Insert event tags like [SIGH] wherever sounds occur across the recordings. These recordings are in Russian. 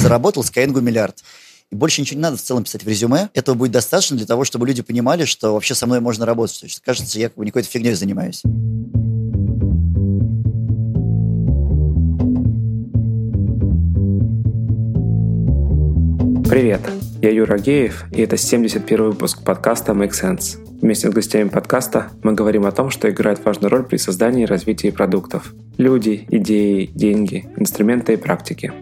заработал Skyeng миллиард. И больше ничего не надо в целом писать в резюме. Этого будет достаточно для того, чтобы люди понимали, что вообще со мной можно работать. То есть, кажется, я как бы не какой-то фигней занимаюсь. Привет, я Юра Геев, и это 71 выпуск подкаста Make Sense. Вместе с гостями подкаста мы говорим о том, что играет важную роль при создании и развитии продуктов. Люди, идеи, деньги, инструменты и практики.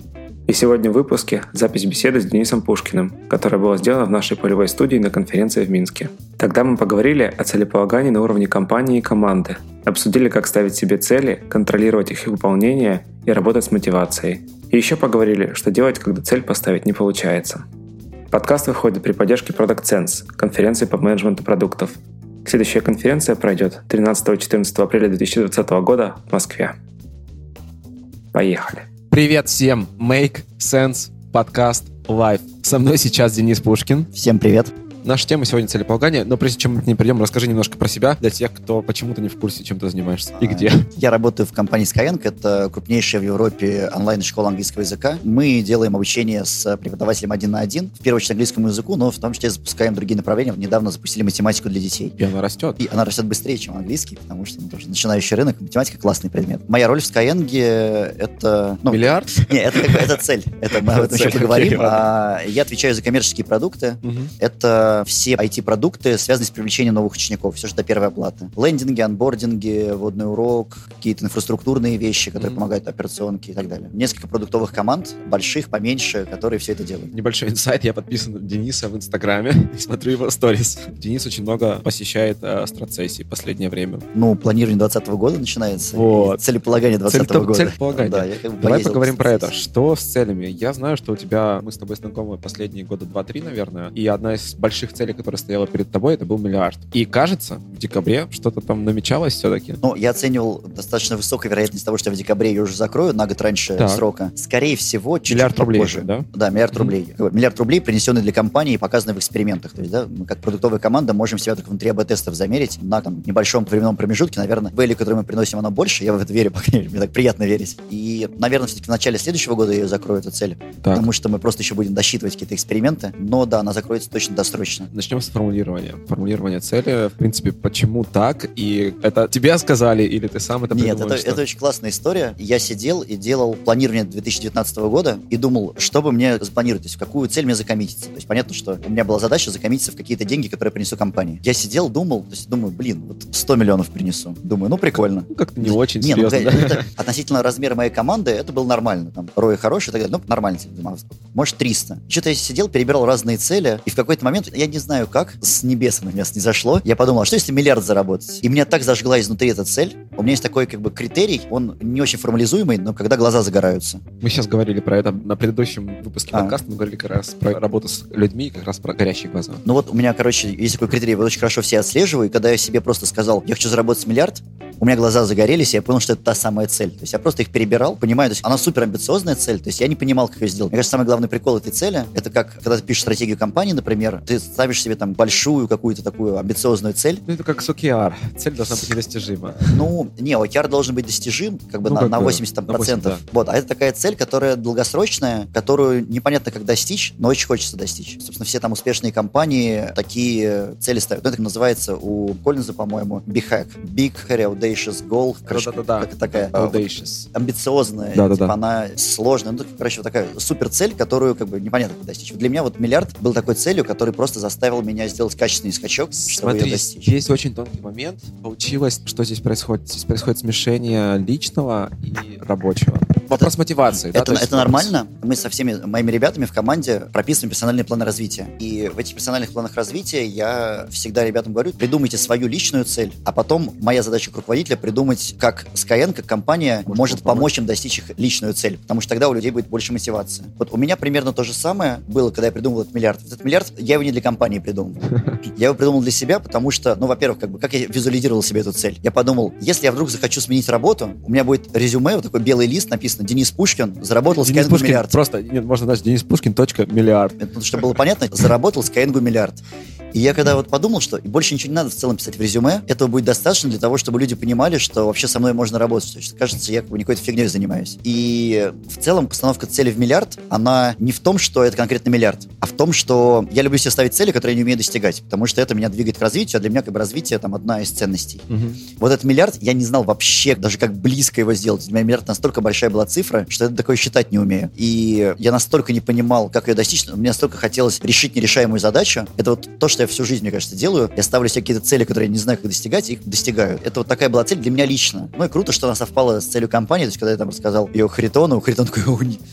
И сегодня в выпуске запись беседы с Денисом Пушкиным, которая была сделана в нашей полевой студии на конференции в Минске. Тогда мы поговорили о целеполагании на уровне компании и команды, обсудили, как ставить себе цели, контролировать их выполнение и работать с мотивацией. И еще поговорили, что делать, когда цель поставить не получается. Подкаст выходит при поддержке Product Sense, конференции по менеджменту продуктов. Следующая конференция пройдет 13-14 апреля 2020 года в Москве. Поехали! Привет всем! Make Sense подкаст Live. Со мной сейчас Денис Пушкин. Всем привет. Наша тема сегодня целеполагание, но прежде чем мы к ней придем, расскажи немножко про себя для тех, кто почему-то не в курсе, чем ты занимаешься и где. Я работаю в компании Skyeng, это крупнейшая в Европе онлайн-школа английского языка. Мы делаем обучение с преподавателем один на один, в первую очередь английскому языку, но в том числе запускаем другие направления. Недавно запустили математику для детей. И она растет. И она растет быстрее, чем английский, потому что ну, тоже начинающий рынок, математика классный предмет. Моя роль в Skyeng это... Ну, Миллиард? Нет, это, это цель. [LAUGHS] Это мы об этом еще поговорим. А, я отвечаю за коммерческие продукты. Это все IT-продукты, связанные с привлечением новых учеников. Все, что до первой оплаты. Лендинги, анбординги, водный урок, какие-то инфраструктурные вещи, которые помогают операционке и так далее. Несколько продуктовых команд, больших, поменьше, которые все это делают. Небольшой инсайт. Я подписан на Дениса в Инстаграме [LAUGHS] и смотрю его сторис. Денис очень много посещает э, в последнее время. Ну, планирование 2020 года начинается. Вот. Целеполагание 2020 Цель- года. целеполагание. Да, я как бы Давай поговорим по про это. Что с целями? Я знаю, что у тебя, мы с тобой знакомы последние года 2-3, наверное, и одна из больших целей, которая стояла перед тобой, это был миллиард. И кажется, в декабре что-то там намечалось все-таки. Ну, я оценивал достаточно высокая вероятность того, что я в декабре ее уже закрою на год раньше Так. срока. Скорее всего, чуть-чуть Миллиард рублей, попозже. да? Да, миллиард Мгм. рублей. Миллиард рублей, принесенный для компании и показанный в экспериментах. То есть, да, мы как продуктовая команда можем себя только внутри АБ-тестов замерить на там, небольшом временном промежутке. Наверное, value, который мы приносим, оно больше. Я в это верю, [LAUGHS] по крайней мере, мне так приятно верить. И, наверное, все-таки в начале следующего года я ее закрою, эту цель. Так. Потому что мы просто еще будем досчитывать какие-то эксперименты. Но да, она закроется точно досрочно. Начнем с формулирования. Формулирование цели, в принципе, почему так? И это тебе сказали или ты сам это Нет, придумал? это, что? это очень классная история. Я сидел и делал планирование 2019 года и думал, что бы мне запланировать, то есть в какую цель мне закоммититься. То есть понятно, что у меня была задача закоммититься в какие-то деньги, которые принесу компании. Я сидел, думал, то есть думаю, блин, вот 100 миллионов принесу. Думаю, ну прикольно. Ну, как-то не очень Не, ну, серьезно, да? это относительно размера моей команды, это было нормально. Там, Рой хороший, и так далее. Ну, нормально. Может, 300. Что-то я сидел, перебирал разные цели, и в какой-то момент, я не знаю как, с небес на меня не зашло, я подумал, а что если миллиард заработать? И меня так зажгла изнутри эта цель. У меня есть такой как бы критерий, он не очень формализуемый, но когда глаза загораются. Мы сейчас говорили про это на предыдущем выпуске А. подкаста, мы говорили как раз про работу с людьми, как раз про горящие глаза. Ну вот у меня, короче, есть такой критерий, я очень хорошо все отслеживаю, и когда я себе просто сказал, я хочу заработать миллиард, у меня глаза загорелись, и я понял, что это та самая цель. То есть я просто их перебирал, понимаю, то есть она супер амбициозная цель, то есть я не понимал, как ее сделать. Мне кажется, самый главный прикол этой цели, это как, когда ты пишешь стратегию компании, например, ты ставишь себе там большую какую-то такую амбициозную цель, Ну, это как с OKR. Цель должна быть недостижима. ну, не, OKR должен быть достижим как бы Ну, на, как на бы, 80 там, на 80, процентов. Вот, а это такая цель, которая долгосрочная, которую непонятно как достичь, но очень хочется достичь. Собственно, все там успешные компании такие цели ставят. Ну, это называется у Коллинза, по-моему, Hack. Big, Hairy, Audacious Goal. Короче, Да-да-да. как- такая Audacious. амбициозная, Да-да-да. типа, она сложная. Ну, короче, вот такая супер цель, которую как бы непонятно как достичь. Для меня вот миллиард был такой целью, который просто заставил меня сделать качественный скачок, чтобы ее Смотри, достичь. здесь очень тонкий момент. Получилось, что здесь происходит? Здесь происходит смешение личного и рабочего. Вопрос мотивации. да, Это, то есть это нормально. Мы со всеми моими ребятами в команде прописываем персональные планы развития. И в этих персональных планах развития я всегда ребятам говорю, придумайте свою личную цель, а потом моя задача как руководителя придумать, как Skyeng, как компания, может, Может помочь им достичь их личную цель. Потому что тогда у людей будет больше мотивации. Вот у меня примерно то же самое было, когда я придумал этот миллиард. Этот миллиард я его не для компании придумал. [LAUGHS] Я его придумал для себя, потому что, ну, во-первых, как бы, как я визуализировал себе эту цель? Я подумал, если я вдруг захочу сменить работу, у меня будет резюме, вот такой белый лист, написано Денис Пушкин, заработал Денис Skyeng миллиард. просто, нет, можно даже Денис Пушкин, точка, миллиард. Это, чтобы было понятно, заработал Skyeng миллиард. И я когда вот подумал, что больше ничего не надо в целом писать в резюме, этого будет достаточно для того, чтобы люди понимали, что вообще со мной можно работать. То есть, кажется, я как бы не какой-то фигней занимаюсь. И в целом постановка цели в миллиард, она не в том, что это конкретно миллиард, а в том, что я люблю себе ставить цели, которые я не умею достигать, потому что это меня двигает к развитию, а для меня как бы развитие там одна из ценностей. Угу. Вот этот миллиард я не знал вообще, даже как близко его сделать. Для меня миллиард настолько большая была цифра, что я такое считать не умею. И я настолько не понимал, как ее достичь, мне настолько хотелось решить нерешаемую задачу. Это вот то, что я всю жизнь, мне кажется, делаю. Я ставлю себе какие-то цели, которые я не знаю, как достигать, и их достигаю. Это вот такая была цель для меня лично. Ну и круто, что она совпала с целью компании. То есть, когда я там рассказал ее Харитону, [LAUGHS] Харитон такой,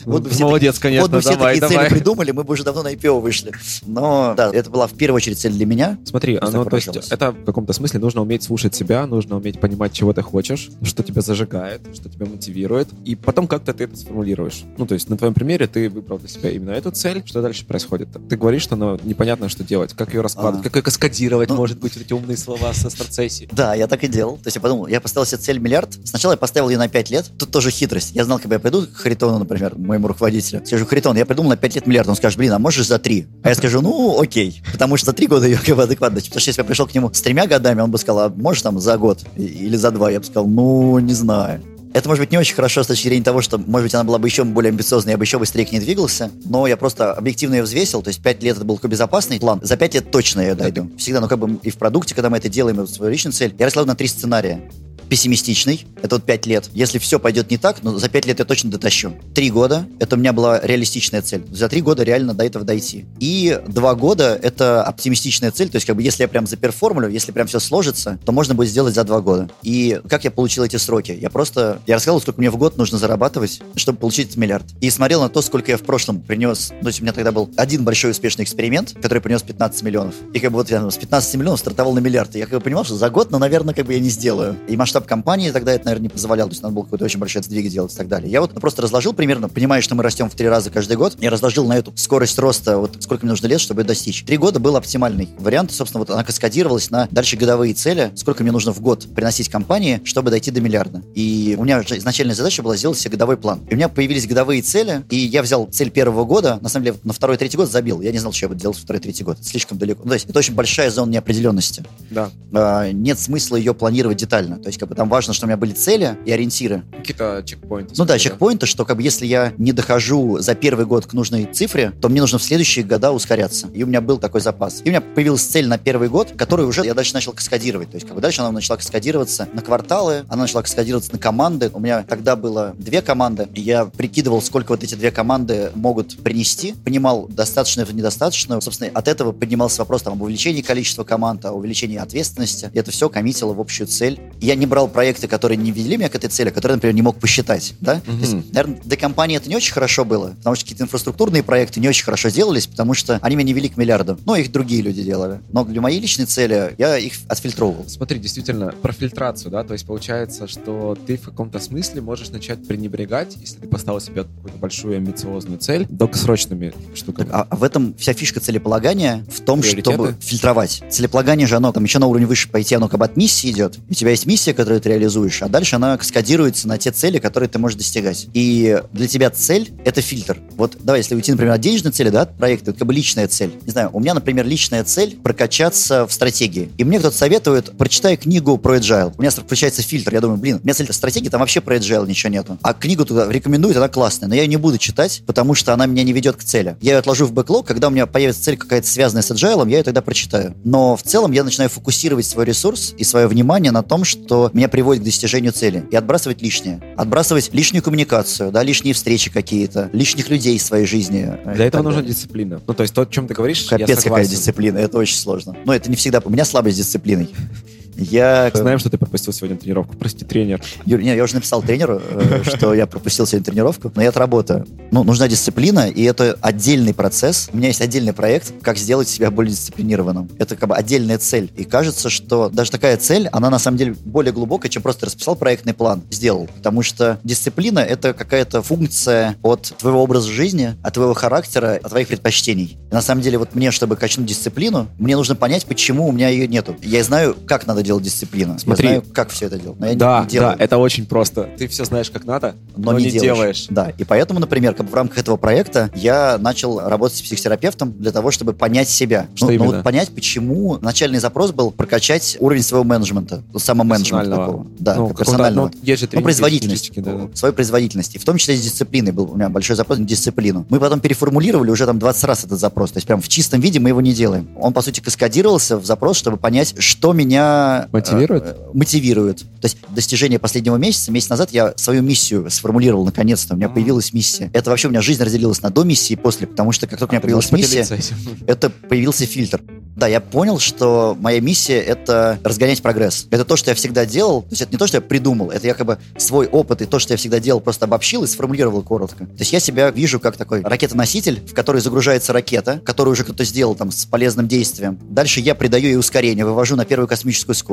вот бы Молодец, конечно, Вот бы все давай, такие давай. цели придумали, мы бы уже давно на IPO вышли. Но, да, это была в первую очередь цель для меня. Смотри, ну, то есть это в каком-то смысле нужно уметь слушать себя, нужно уметь понимать, чего ты хочешь, что тебя зажигает, что тебя мотивирует, и потом как-то ты это сформулируешь. Ну, то есть на твоем примере ты выбрал для себя именно эту цель, что дальше происходит? Ты говоришь, что ну, непонятно, что делать, как ее а. как каскадировать, ну, может быть, вот эти умные слова со старт-сессии. [LAUGHS] Да, я так и делал. То есть я подумал, я поставил себе цель миллиард. Сначала я поставил ее на 5 лет. Тут тоже хитрость. Я знал, когда я пойду к Харитону, например, моему руководителю, скажу, Харитон, я придумал на 5 лет миллиард. Он скажет, блин, а можешь за 3? А я скажу, ну, окей. Потому что за 3 года [LAUGHS] ее как бы адекватно. Потому что если я пришел к нему с тремя годами, он бы сказал, а можешь там за год или за два? Я бы сказал, ну, не знаю. Это может быть не очень хорошо с точки зрения того, что, может быть, она была бы еще более амбициозной, я бы еще быстрее к ней двигался, но я просто объективно ее взвесил, то есть 5 лет это был такой безопасный план, за 5 лет точно я дойду. Всегда, ну как бы и в продукте, когда мы это делаем, и свою личную цель, я раскладываю на три сценария пессимистичный, это вот 5 лет. Если все пойдет не так, ну, за 5 лет я точно дотащу. 3 года, это у меня была реалистичная цель. За 3 года реально до этого дойти. И 2 года, это оптимистичная цель, то есть как бы если я прям заперформлю, если прям все сложится, то можно будет сделать за 2 года. И как я получил эти сроки? Я просто, я рассказал, сколько мне в год нужно зарабатывать, чтобы получить миллиард. И смотрел на то, сколько я в прошлом принес. То есть у меня тогда был один большой успешный эксперимент, который принес 15 миллионов. И как бы вот я с 15 миллионов стартовал на миллиард. И я как бы понимал, что за год, ну, наверное, как бы я не сделаю. И масштаб масштаб компании тогда это, наверное, не позволял, то есть надо было какой-то очень большой сдвиг делать и так далее. Я вот просто разложил примерно, понимая, что мы растем в три раза каждый год, я разложил на эту скорость роста, вот сколько мне нужно лет, чтобы ее достичь. Три года был оптимальный вариант, собственно, вот она каскадировалась на дальше годовые цели, сколько мне нужно в год приносить компании, чтобы дойти до миллиарда. И у меня изначальная задача была сделать себе годовой план. И у меня появились годовые цели, и я взял цель первого года, на самом деле, на второй, третий год забил. Я не знал, что я буду делать второй, третий год. Слишком далеко. Ну, то есть это очень большая зона неопределенности. Да. А, нет смысла ее планировать детально. То есть как бы там важно, что у меня были цели и ориентиры. Какие-то чекпоинты. Ну да, чекпоинты, что как бы если я не дохожу за первый год к нужной цифре, то мне нужно в следующие года ускоряться. И у меня был такой запас. И у меня появилась цель на первый год, которую уже я дальше начал каскадировать. То есть как бы дальше она начала каскадироваться на кварталы, она начала каскадироваться на команды. У меня тогда было две команды, и я прикидывал, сколько вот эти две команды могут принести, понимал, достаточно это недостаточно. Собственно, от этого поднимался вопрос там, об увеличении количества команд, о увеличении ответственности. И это все коммитило в общую цель. Я не брал проекты, которые не ввели меня к этой цели, которые, например, не мог посчитать. Да? Mm-hmm. То есть, наверное, для компании это не очень хорошо было, потому что какие-то инфраструктурные проекты не очень хорошо делались, потому что они меня не вели к миллиарду. Но их другие люди делали. Но для моей личной цели я их отфильтровывал. Смотри, действительно, про фильтрацию, да, то есть получается, что ты в каком-то смысле можешь начать пренебрегать, если ты поставил себе какую-то большую амбициозную цель, долгосрочными штуками. А, а в этом вся фишка целеполагания в том, чтобы фильтровать. Целеполагание же, оно там еще на уровень выше пойти, оно как бы от миссии идет. У тебя есть миссия, которую ты реализуешь, а дальше она каскадируется на те цели, которые ты можешь достигать. И для тебя цель — это фильтр. Вот давай, если уйти, например, от денежной цели, да, от проекта, это как бы личная цель. Не знаю, у меня, например, личная цель — прокачаться в стратегии. И мне кто-то советует, прочитай книгу про agile. У меня включается фильтр. Я думаю, блин, у меня цель стратегии, там вообще про agile ничего нету. А книгу туда рекомендуют, она классная, но я ее не буду читать, потому что она меня не ведет к цели. Я ее отложу в бэклог, когда у меня появится цель какая-то связанная с agile, я ее тогда прочитаю. Но в целом я начинаю фокусировать свой ресурс и свое внимание на том, что меня приводит к достижению цели. И отбрасывать лишнее. Отбрасывать лишнюю коммуникацию, да, лишние встречи какие-то, лишних людей в своей жизни. Для этого нужна дисциплина. Ну, то есть то, о чем ты говоришь, Капец, какая дисциплина, это очень сложно. Но это не всегда... У меня слабость с дисциплиной. Я... Знаем, что ты пропустил сегодня тренировку. Прости, тренер. Юр, не, я уже написал тренеру, э, [LAUGHS] что я пропустил сегодня тренировку, но я отработаю. Ну, нужна дисциплина, и это отдельный процесс. У меня есть отдельный проект, как сделать себя более дисциплинированным. Это как бы отдельная цель. И кажется, что даже такая цель, она на самом деле более глубокая, чем просто расписал проектный план, сделал. Потому что дисциплина — это какая-то функция от твоего образа жизни, от твоего характера, от твоих предпочтений. И на самом деле вот мне, чтобы качнуть дисциплину, мне нужно понять, почему у меня ее нету. Я знаю, как надо делать дисциплина. Смотри. Я знаю, как все это делать, но я да, не делаю. Да, это очень просто. Ты все знаешь, как надо, но, но не, не делаешь. делаешь. Да, и поэтому, например, как в рамках этого проекта я начал работать с психотерапевтом для того, чтобы понять себя. Что ну, именно? Ну, вот понять, почему начальный запрос был прокачать уровень своего менеджмента, самоменеджмента такого. Да, ну, персонального. Ну, есть же ну, производительность. Да. Свою производительность. И в том числе с дисциплиной был у меня большой запрос на дисциплину. Мы потом переформулировали уже там 20 раз этот запрос. То есть прям в чистом виде мы его не делаем. Он, по сути, каскадировался в запрос, чтобы понять, что меня... Мотивирует? Э, мотивирует. То есть достижение последнего месяца, месяц назад я свою миссию сформулировал наконец-то. У меня появилась миссия. Это вообще у меня жизнь разделилась на до миссии и после, потому что как только у меня появилась миссия, это появился фильтр. Да, я понял, что моя миссия — это разгонять прогресс. Это то, что я всегда делал. То есть это не то, что я придумал, это я как бы свой опыт и то, что я всегда делал, просто обобщил и сформулировал коротко. То есть я себя вижу как такой ракетоноситель, в который загружается ракета, которую уже кто-то сделал там с полезным действием. Дальше я придаю ей ускорение, вывожу на первую космическую скорость.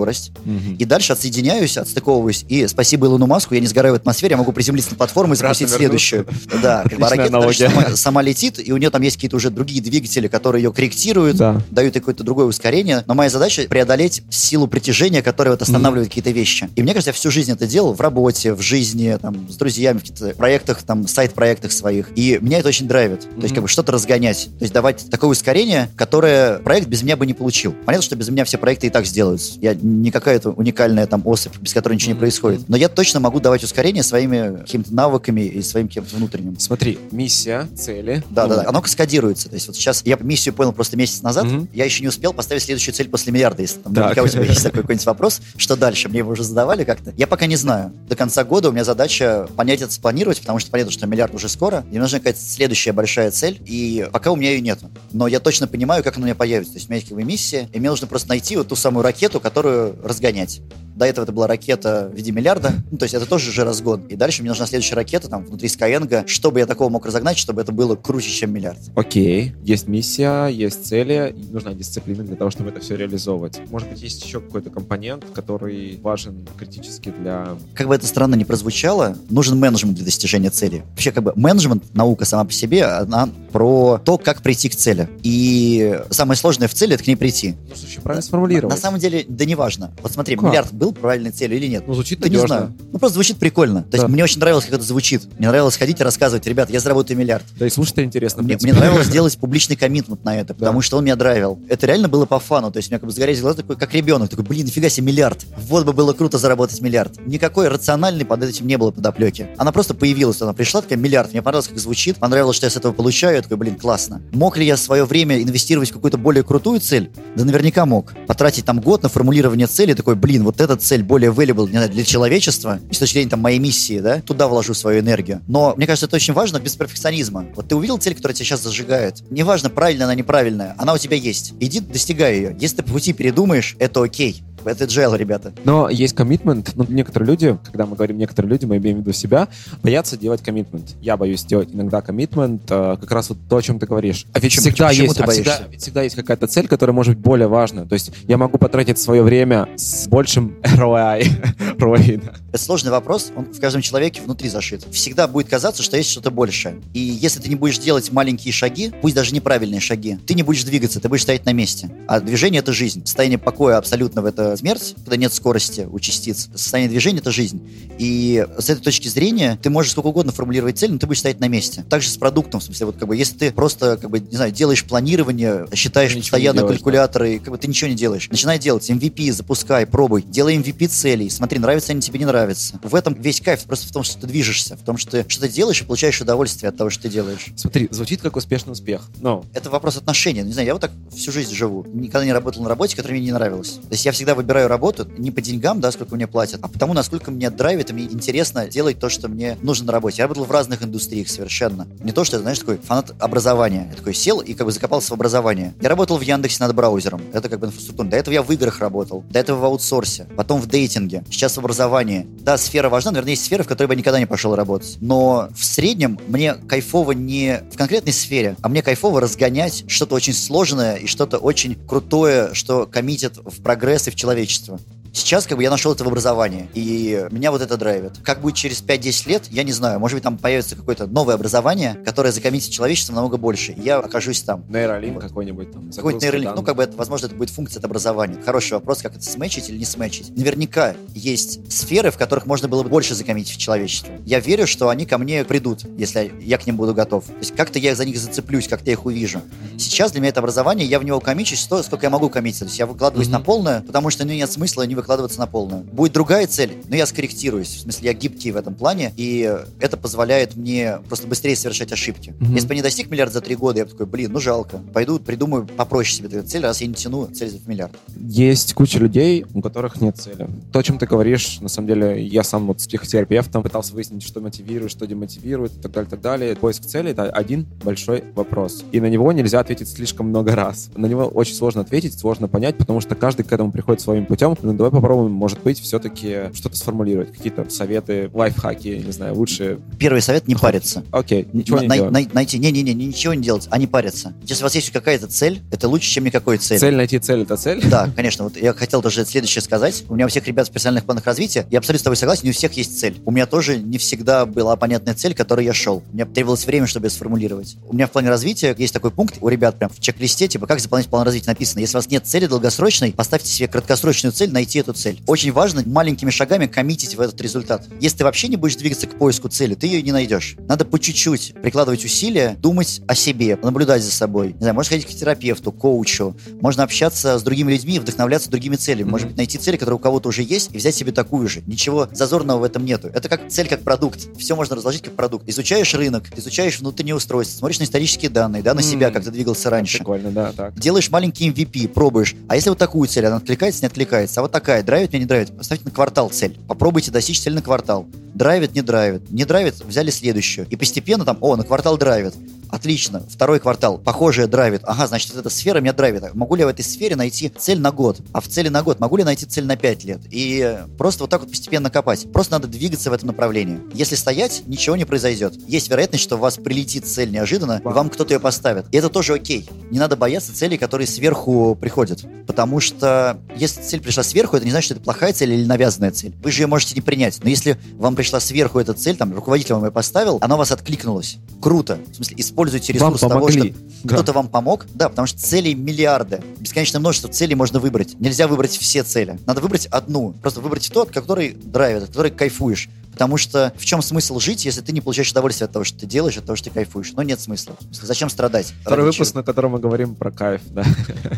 Мгм. И дальше отсоединяюсь, отстыковываюсь. И спасибо Илону Маску, я не сгораю в атмосфере, я могу приземлиться на платформу и запустить следующую. Да, как бы Отличная ракета дальше сама, сама летит, и у нее там есть какие-то уже другие двигатели, которые ее корректируют, Да. дают какое-то другое ускорение. Но моя задача преодолеть силу притяжения, которая вот останавливает какие-то вещи. И мне кажется, я всю жизнь это делал в работе, в жизни, там, с друзьями, в каких-то проектах, там, сайт-проектах своих. И меня это очень драйвит. То есть, как бы что-то разгонять. То есть давать такое ускорение, которое проект без меня бы не получил. Понятно, что без меня все проекты и так сделаются. Я не какая-то уникальная там особь, без которой ничего не происходит. Но я точно могу давать ускорение своими какими-то навыками и своим каким-то внутренним. Смотри, миссия, цели. Да, да, да. Оно каскадируется. То есть вот сейчас я миссию понял просто месяц назад. Я еще не успел поставить следующую цель после миллиарда. Если там Так. наверняка у тебя есть такой какой-нибудь вопрос, что дальше? Мне его уже задавали как-то. Я пока не знаю. До конца года у меня задача понять это, спланировать, потому что понятно, что миллиард уже скоро. Мне нужна какая-то следующая большая цель. И пока у меня ее нет. Но я точно понимаю, как она у меня появится. То есть у меня есть как бы миссия, и мне нужно просто найти вот ту самую ракету, которую разгонять. До этого это была ракета в виде миллиарда. Ну, то есть это тоже же разгон. И дальше мне нужна следующая ракета там внутри Skyeng, чтобы я такого мог разогнать, чтобы это было круче, чем миллиард. Окей, есть миссия, есть цели, и нужна дисциплина для того, чтобы это все реализовывать. Может быть, есть еще какой-то компонент, который важен критически для... как бы это странно не прозвучало, нужен менеджмент для достижения цели. Вообще, как бы менеджмент, наука сама по себе, она про то, как прийти к цели. И самое сложное в цели — это к ней прийти. Ну, слушай, правильно сформулировать. На самом деле, да неважно. Вот смотри, Как? миллиард был правильной целью или нет? Ну, звучит Да не знаю. Ну, просто звучит прикольно. То есть Да. мне очень нравилось, как это звучит. Мне нравилось ходить и рассказывать, ребят, я заработаю миллиард. Да и слушать-то интересно. в Мне, мне нравилось [LAUGHS] делать публичный коммитмент на это, потому Да. что он меня драйвил. Это реально было по фану. То есть у меня как бы загорелись глаза, такой, как ребенок. Такой, блин, нифига себе, миллиард. Вот бы было круто заработать миллиард. Никакой рациональной под этим не было подоплеки. Она просто появилась, она пришла, такая, миллиард. Мне понравилось, как звучит. Понравилось, что я с этого получаю. Я такой, блин, классно. Мог ли я свое время инвестировать в какую-то более крутую цель? Да наверняка мог. Потратить там год на формулирование цели, такой, блин, вот эта цель более valuable не знаю, для человечества, с точки зрения там моей миссии, да, туда вложу свою энергию. Но мне кажется, это очень важно без перфекционизма. Вот ты увидел цель, которая тебя сейчас зажигает. Неважно, правильная она, неправильная, она у тебя есть. Иди, достигай ее. Если ты по пути передумаешь, это окей. Это agile, ребята. Но есть коммитмент. Ну, некоторые люди, когда мы говорим некоторые люди, мы имеем в виду себя, боятся делать коммитмент. Я боюсь делать иногда коммитмент, э, как раз вот то, о чем ты говоришь. А ведь всегда почему есть, ты а всегда, всегда есть какая-то цель, которая может быть более важна. То есть я могу потратить свое время с большим [LAUGHS] ROI. [LAUGHS] ROI, да. Это сложный вопрос, он в каждом человеке внутри зашит. Всегда будет казаться, что есть что-то большее. И если ты не будешь делать маленькие шаги, пусть даже неправильные шаги, ты не будешь двигаться, ты будешь стоять на месте. А движение — это жизнь. Состояние покоя абсолютного — это смерть, когда нет скорости у частиц. Состояние движения — это жизнь. И с этой точки зрения ты можешь сколько угодно формулировать цель, но ты будешь стоять на месте. Также с продуктом, в смысле, вот как бы, если ты просто, как бы, не знаю, делаешь планирование, считаешь Ничего постоянно делаешь, да. калькуляторы, как бы ты ничего не делаешь. Начинай делать MVP, запускай, пробуй. Делай MVP целей. Смотри, нравятся они тебе, не нравятся. В этом весь кайф просто в том, что ты движешься, в том, что ты что-то делаешь и получаешь удовольствие от того, что ты делаешь. Смотри, звучит как успешный успех. Но Это вопрос отношения. Ну, Не знаю, я вот так всю жизнь живу. Никогда не работал на работе, которая мне не нравилась. То есть я всегда выбираю работу не по деньгам, да, сколько мне платят, а потому, насколько мне драйвит, и мне интересно делать то, что мне нужно на работе. Я работал в разных индустриях совершенно. Не то, что, знаешь, такой фанат образования. Я такой сел и как бы закопался в образование. Я работал в Яндексе над браузером. Это как бы инфраструктура. До этого я в играх работал. До этого в аутсорсе. Потом в дейтинге. Сейчас в образовании. Да, сфера важна. Наверное, есть сферы, в которые бы я никогда не пошел работать. Но в среднем мне кайфово не в конкретной сфере, а мне кайфово разгонять что-то очень сложное и что-то очень крутое, что коммитит в прогресс и в человечество. Сейчас как бы я нашел это в образовании, и меня вот это драйвит. Как будет через 5-10 лет, я не знаю. Может быть, там появится какое-то новое образование, которое закоммитит человечество намного больше, и я окажусь там. Нейролинк вот. какой-нибудь там. Какой-то нейролинк. Ну, как бы, это, возможно, это будет функция от образования. Хороший вопрос, как это сметчить или не сметчить. Наверняка есть сферы, в которых можно было бы больше закоммитить человечество. Я верю, что они ко мне придут, если я к ним буду готов. То есть как-то я за них зацеплюсь, как-то я их увижу. Сейчас для меня это образование, я в него комичусь столько, сколько я могу коммитить. То есть я выкладываюсь mm-hmm. на полное, потому что ну, нет смысла не выкладываться на полную. Будет другая цель, но я скорректируюсь. В смысле, я гибкий в этом плане, и это позволяет мне просто быстрее совершать ошибки. Mm-hmm. Если бы не достиг миллиард за три года, я бы такой, блин, ну жалко. Пойду придумаю попроще себе эту цель, раз я не тяну цель в миллиард. Есть куча людей, у которых нет цели. То, о чем ты говоришь, на самом деле, я сам вот с психотерапевтом пытался выяснить, что мотивирует, что демотивирует и так далее, так далее. Поиск цели — это один большой вопрос. И на него нельзя ответить слишком много раз. На него очень сложно ответить, сложно понять, потому что каждый к этому приходит своим путем. Но давай попробуем, может быть, все-таки что-то сформулировать. Какие-то советы, лайфхаки, не знаю, лучше... Первый совет — не париться. Окей, ничего на, не. На, найти... Не-не-не, ничего не делать, а не париться. Если у вас есть какая-то цель, это лучше, чем никакой цель. Цель найти цель — это цель? Да, конечно. Вот я хотел даже следующее сказать. У меня у всех ребят в персональных планах развития, я абсолютно с тобой согласен, не у всех есть цель. У меня тоже не всегда была понятная цель, к которой я шел. Мне требовалось время, чтобы ее сформулировать. У меня в плане развития есть такой пункт у ребят прям в чек-листе, типа, как заполнять план развития написано. Если у вас нет цели долгосрочной, поставьте себе краткосрочную цель, найти эту цель. Очень важно маленькими шагами коммитить в этот результат. Если ты вообще не будешь двигаться к поиску цели, ты ее не найдешь. Надо по чуть-чуть прикладывать усилия, думать о себе, наблюдать за собой. Не знаю, можно ходить к терапевту, коучу, можно общаться с другими людьми, вдохновляться другими целями. Mm-hmm. Может быть, найти цель, которая у кого-то уже есть, и взять себе такую же. Ничего зазорного в этом нету. Это как цель, как продукт. Все можно разложить как продукт. Изучаешь рынок, изучаешь внутреннее устройство, смотришь на исторические данные, да, на mm-hmm. себя, как ты двигался раньше. Прикольно, да, так. Делаешь маленький MVP, пробуешь. А если вот такую цель, она откликается, не откликается, а вот такая, драйвит меня, не драйвит, поставьте на квартал цель. Попробуйте достичь цели на квартал. Драйвит, не драйвит. Не драйвит, взяли следующую. И постепенно там, о, на квартал драйвит. Отлично. Второй квартал. Похожее драйвит. Ага, значит, эта сфера меня драйвит. Могу ли я в этой сфере найти цель на год? А в цели на год могу ли найти цель на 5 лет? И просто вот так вот постепенно копать. Просто надо двигаться в этом направлении. Если стоять, ничего не произойдет. Есть вероятность, что у вас прилетит цель неожиданно, и вам кто-то ее поставит. И это тоже окей. Не надо бояться целей, которые сверху приходят. Потому что если цель пришла сверху, это не значит, что это плохая цель или навязанная цель. Вы же ее можете не принять. Но если вам пришла сверху эта цель, там, руководитель вам ее поставил, она у вас откликнулась. Круто. В смысле, используйте ресурс того, что да. кто-то вам помог. Да, потому что целей миллиарды. Бесконечное множество целей можно выбрать. Нельзя выбрать все цели. Надо выбрать одну. Просто выбрать тот, который драйвит, который кайфуешь. Потому что в чем смысл жить, если ты не получаешь удовольствие от того, что ты делаешь, от того, что ты кайфуешь? Но нет смысла. Зачем страдать? Второй выпуск, чего? на котором мы говорим про кайф, да.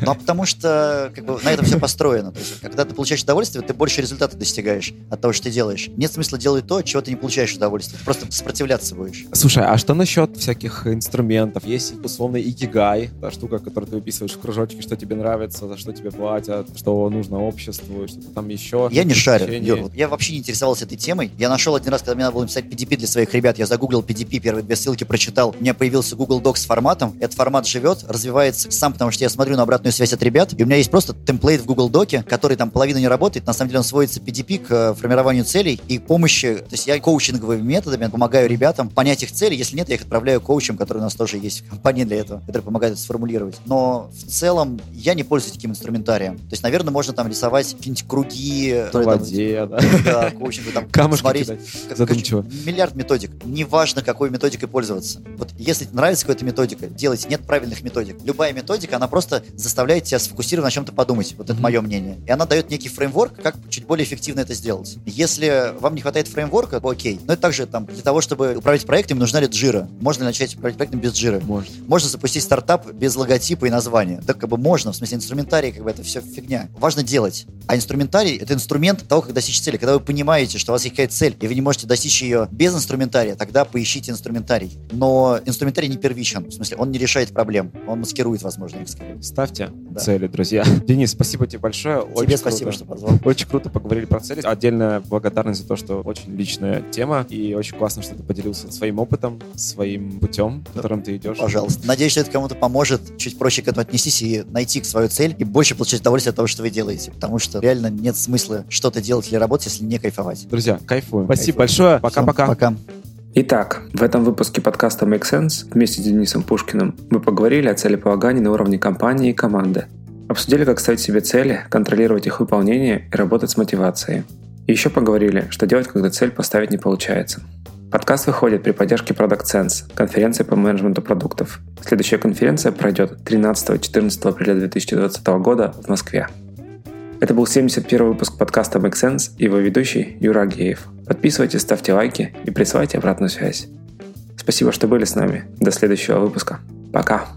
Ну, а потому что как бы, на этом все построено. То есть, когда ты получаешь удовольствие, ты больше результата достигаешь от того, что ты делаешь. Нет смысла делать то, от чего ты не получаешь удовольствие. Ты просто сопротивляться будешь. Слушай, а что насчет всяких инструментов? Есть условный икигай, та штука, которую ты выписываешь в кружочке, что тебе нравится, за что тебе платят, что нужно обществу, что-то там еще. Я не шарю. Я, я вообще не интересовался этой темой. Я нашел один раз, когда мне надо было написать PDP для своих ребят, я загуглил PDP, первые две ссылки прочитал. У меня появился Google Docs с форматом. Этот формат живет, развивается сам, потому что я смотрю на обратную связь от ребят, и у меня есть просто темплейт в Google Доке, который там половина не работает. На самом деле он сводится PDP к э, формированию целей и помощи. То есть я коучинговыми методами помогаю ребятам понять их цели. Если нет, я их отправляю коучам, которые у нас тоже есть в компании для этого, которые помогают это сформулировать. Но в целом я не пользуюсь таким инструментарием. То есть, наверное, можно там рисовать какие-нибудь круги. В воде, да. Да, коучинг, там, Камушки смотреть, задумчиво. Миллиард методик. Неважно, какой методикой пользоваться. Вот если нравится какая-то методика, делайте. Нет правильных методик. Любая методика, она просто заставляет тебя сфокусироваться на чем-то подумать. Вот это mm-hmm. мое мнение. И она дает некий фреймворк, как чуть более эффективно это сделать. Если вам не хватает фреймворка, то окей. Но это также там для того, чтобы управлять проектами, нужна ли джира. Можно ли начать управлять проектом без джира? Можно. Можно запустить стартап без логотипа и названия. Так как бы можно, в смысле инструментарий, как бы это все фигня. Важно делать. А инструментарий — это инструмент того, как достичь цели. Когда вы понимаете, что у вас есть какая-то цель, и вы не можете достичь ее без инструментария, тогда поищите инструментарий. Но инструментарий не первичен. В смысле, он не решает проблем. Он маскирует, возможно, их скорее. Ставьте да. цели, друзья. [LAUGHS] Денис, спасибо тебе большое. Тебе очень спасибо, круто. что позвал. Очень круто поговорили про цели. Отдельная благодарность за то, что очень личная тема. И очень классно, что ты поделился своим опытом, своим путем, да. которым ты идешь. Пожалуйста. Надеюсь, что это кому-то поможет чуть проще к этому отнестись и найти свою цель и больше получать удовольствие от того, что вы делаете. Потому что реально нет смысла что-то делать или работать, если не кайфовать. Друзья, кайфуем. Спасибо большое. Пока-пока. Пока. Итак, в этом выпуске подкаста Make Sense вместе с Денисом Пушкиным мы поговорили о целеполагании на уровне компании и команды, Обсудили, как ставить себе цели, контролировать их выполнение и работать с мотивацией. И еще поговорили, что делать, когда цель поставить не получается. Подкаст выходит при поддержке Product Sense, конференции по менеджменту продуктов. Следующая конференция пройдет 13-14 апреля 2020 года в Москве. Это был 71 выпуск подкаста Make Sense и его ведущий Юра Агеев. Подписывайтесь, ставьте лайки и присылайте обратную связь. Спасибо, что были с нами. До следующего выпуска. Пока.